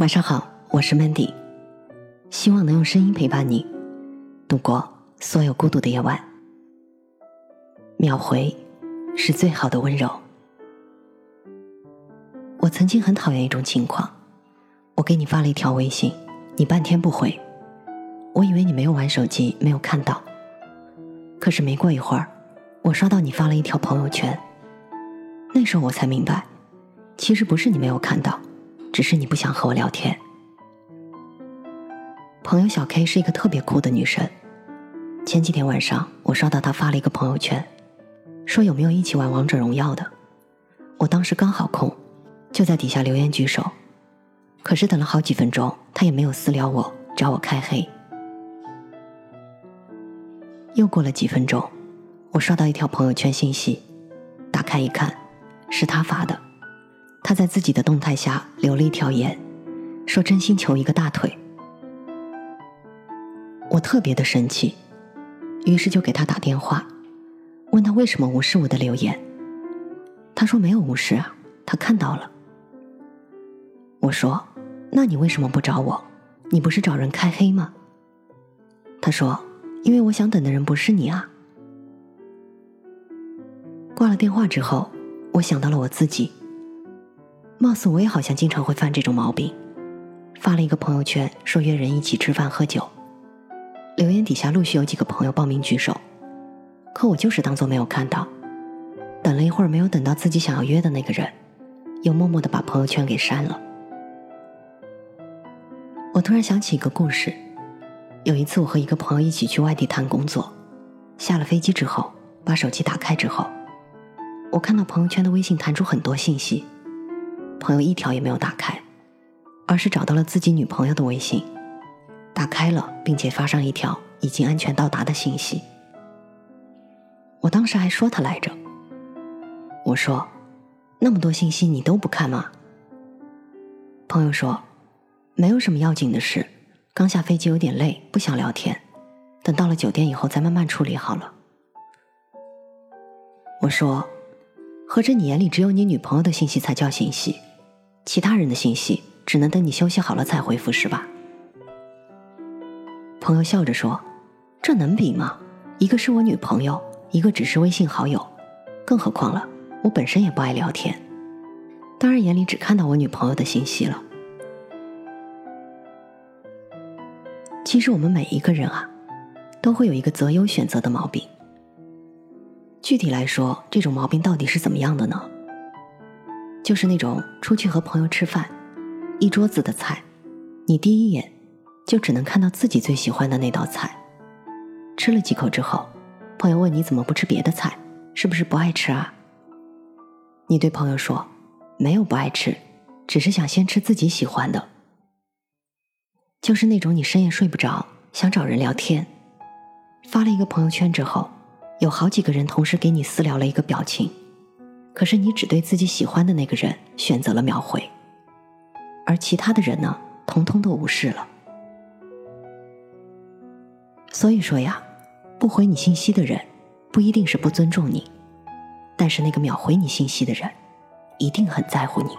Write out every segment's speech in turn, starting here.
晚上好，我是 Mandy，希望能用声音陪伴你度过所有孤独的夜晚。秒回是最好的温柔。我曾经很讨厌一种情况，我给你发了一条微信，你半天不回，我以为你没有玩手机，没有看到。可是没过一会儿，我刷到你发了一条朋友圈，那时候我才明白，其实不是你没有看到。只是你不想和我聊天。朋友小 K 是一个特别酷的女生。前几天晚上，我刷到她发了一个朋友圈，说有没有一起玩王者荣耀的。我当时刚好空，就在底下留言举手。可是等了好几分钟，她也没有私聊我，找我开黑。又过了几分钟，我刷到一条朋友圈信息，打开一看，是她发的。他在自己的动态下留了一条言，说真心求一个大腿。我特别的生气，于是就给他打电话，问他为什么无视我的留言。他说没有无视啊，他看到了。我说，那你为什么不找我？你不是找人开黑吗？他说，因为我想等的人不是你啊。挂了电话之后，我想到了我自己。貌似我也好像经常会犯这种毛病，发了一个朋友圈说约人一起吃饭喝酒，留言底下陆续有几个朋友报名举手，可我就是当做没有看到，等了一会儿没有等到自己想要约的那个人，又默默的把朋友圈给删了。我突然想起一个故事，有一次我和一个朋友一起去外地谈工作，下了飞机之后把手机打开之后，我看到朋友圈的微信弹出很多信息。朋友一条也没有打开，而是找到了自己女朋友的微信，打开了，并且发上一条已经安全到达的信息。我当时还说他来着，我说：“那么多信息你都不看吗？”朋友说：“没有什么要紧的事，刚下飞机有点累，不想聊天，等到了酒店以后再慢慢处理好了。”我说：“合着你眼里只有你女朋友的信息才叫信息？”其他人的信息只能等你休息好了再回复，是吧？朋友笑着说：“这能比吗？一个是我女朋友，一个只是微信好友，更何况了，我本身也不爱聊天，当然眼里只看到我女朋友的信息了。其实我们每一个人啊，都会有一个择优选择的毛病。具体来说，这种毛病到底是怎么样的呢？”就是那种出去和朋友吃饭，一桌子的菜，你第一眼就只能看到自己最喜欢的那道菜。吃了几口之后，朋友问你怎么不吃别的菜，是不是不爱吃啊？你对朋友说，没有不爱吃，只是想先吃自己喜欢的。就是那种你深夜睡不着，想找人聊天，发了一个朋友圈之后，有好几个人同时给你私聊了一个表情。可是你只对自己喜欢的那个人选择了秒回，而其他的人呢，通通都无视了。所以说呀，不回你信息的人，不一定是不尊重你，但是那个秒回你信息的人，一定很在乎你。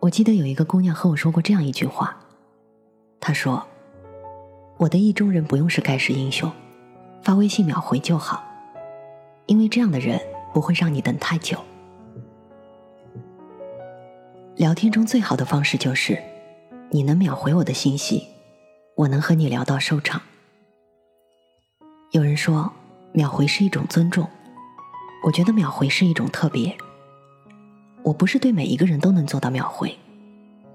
我记得有一个姑娘和我说过这样一句话，她说：“我的意中人不用是盖世英雄，发微信秒回就好。”因为这样的人不会让你等太久。聊天中最好的方式就是，你能秒回我的信息，我能和你聊到收场。有人说，秒回是一种尊重，我觉得秒回是一种特别。我不是对每一个人都能做到秒回，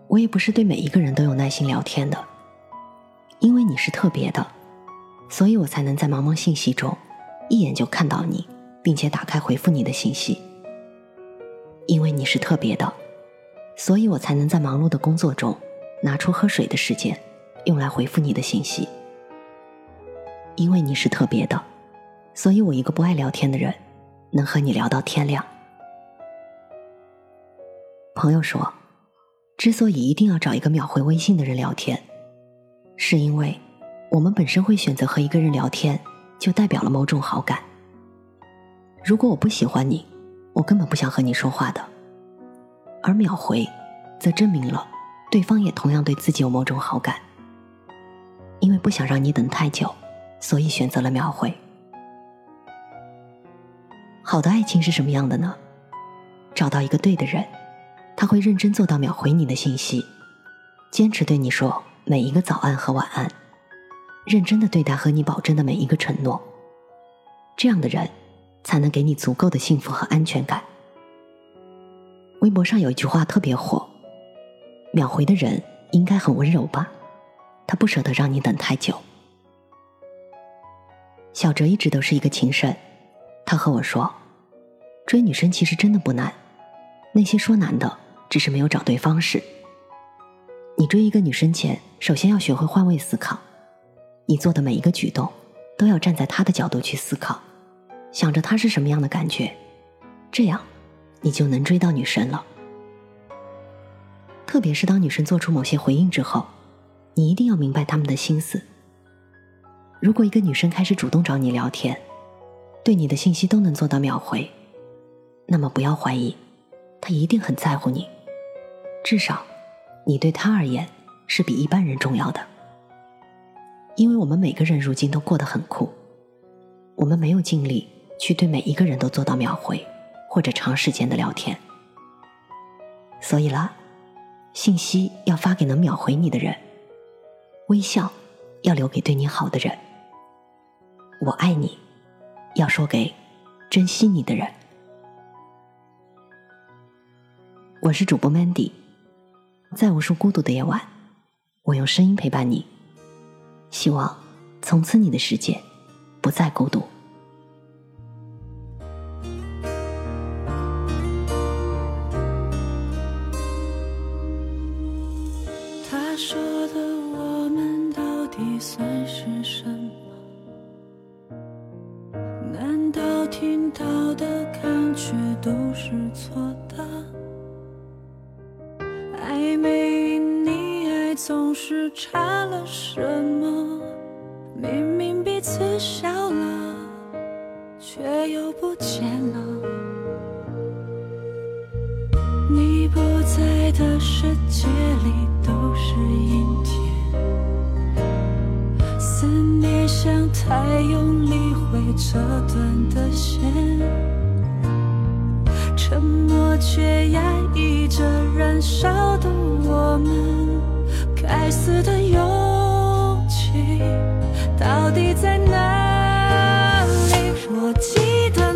我也不是对每一个人都有耐心聊天的。因为你是特别的，所以我才能在茫茫信息中，一眼就看到你。并且打开回复你的信息，因为你是特别的，所以我才能在忙碌的工作中拿出喝水的时间，用来回复你的信息。因为你是特别的，所以我一个不爱聊天的人，能和你聊到天亮。朋友说，之所以一定要找一个秒回微信的人聊天，是因为我们本身会选择和一个人聊天，就代表了某种好感。如果我不喜欢你，我根本不想和你说话的。而秒回，则证明了对方也同样对自己有某种好感。因为不想让你等太久，所以选择了秒回。好的爱情是什么样的呢？找到一个对的人，他会认真做到秒回你的信息，坚持对你说每一个早安和晚安，认真的对待和你保证的每一个承诺。这样的人，才能给你足够的幸福和安全感。微博上有一句话特别火：“秒回的人应该很温柔吧？他不舍得让你等太久。”小哲一直都是一个情圣，他和我说：“追女生其实真的不难，那些说难的只是没有找对方式。你追一个女生前，首先要学会换位思考，你做的每一个举动都要站在她的角度去思考，想着她是什么样的感觉，这样。”你就能追到女神了。特别是当女生做出某些回应之后，你一定要明白她们的心思。如果一个女生开始主动找你聊天，对你的信息都能做到秒回，那么不要怀疑，她一定很在乎你。至少，你对她而言是比一般人重要的。因为我们每个人如今都过得很苦，我们没有精力去对每一个人都做到秒回。或者长时间的聊天，所以啦，信息要发给能秒回你的人，微笑要留给对你好的人，我爱你要说给珍惜你的人。我是主播 Mandy，在无数孤独的夜晚，我用声音陪伴你，希望从此你的世界不再孤独。说的我们到底算是什么？难道听到的感觉都是错的？暧昧与溺爱总是差了什么？明明彼此笑了却又不见了。你不在的世界里是阴天，思念像太用力会折断的线，沉默却压抑着燃烧的我们。该死的勇气，到底在哪里？我记得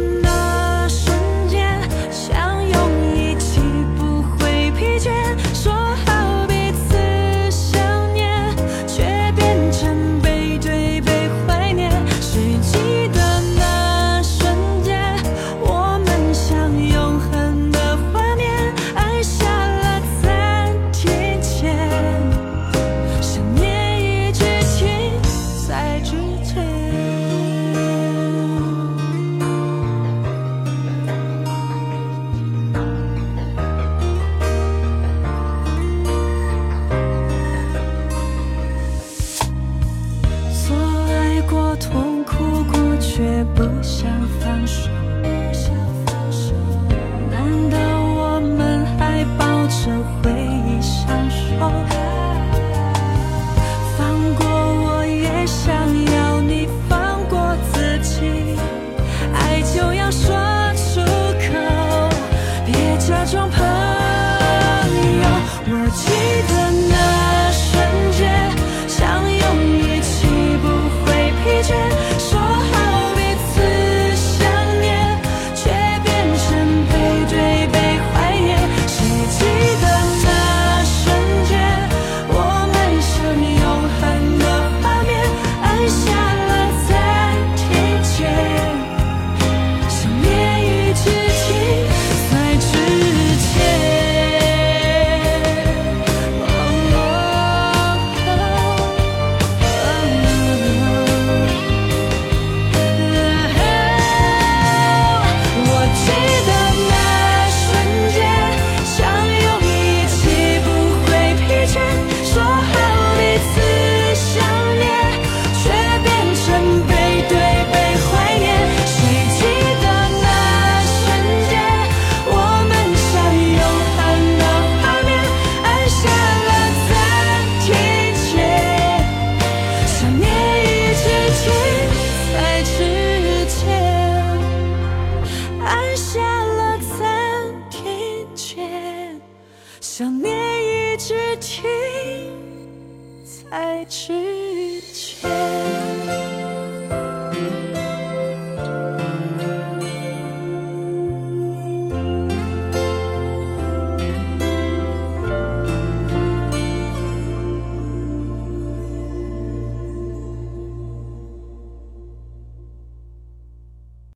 在之前。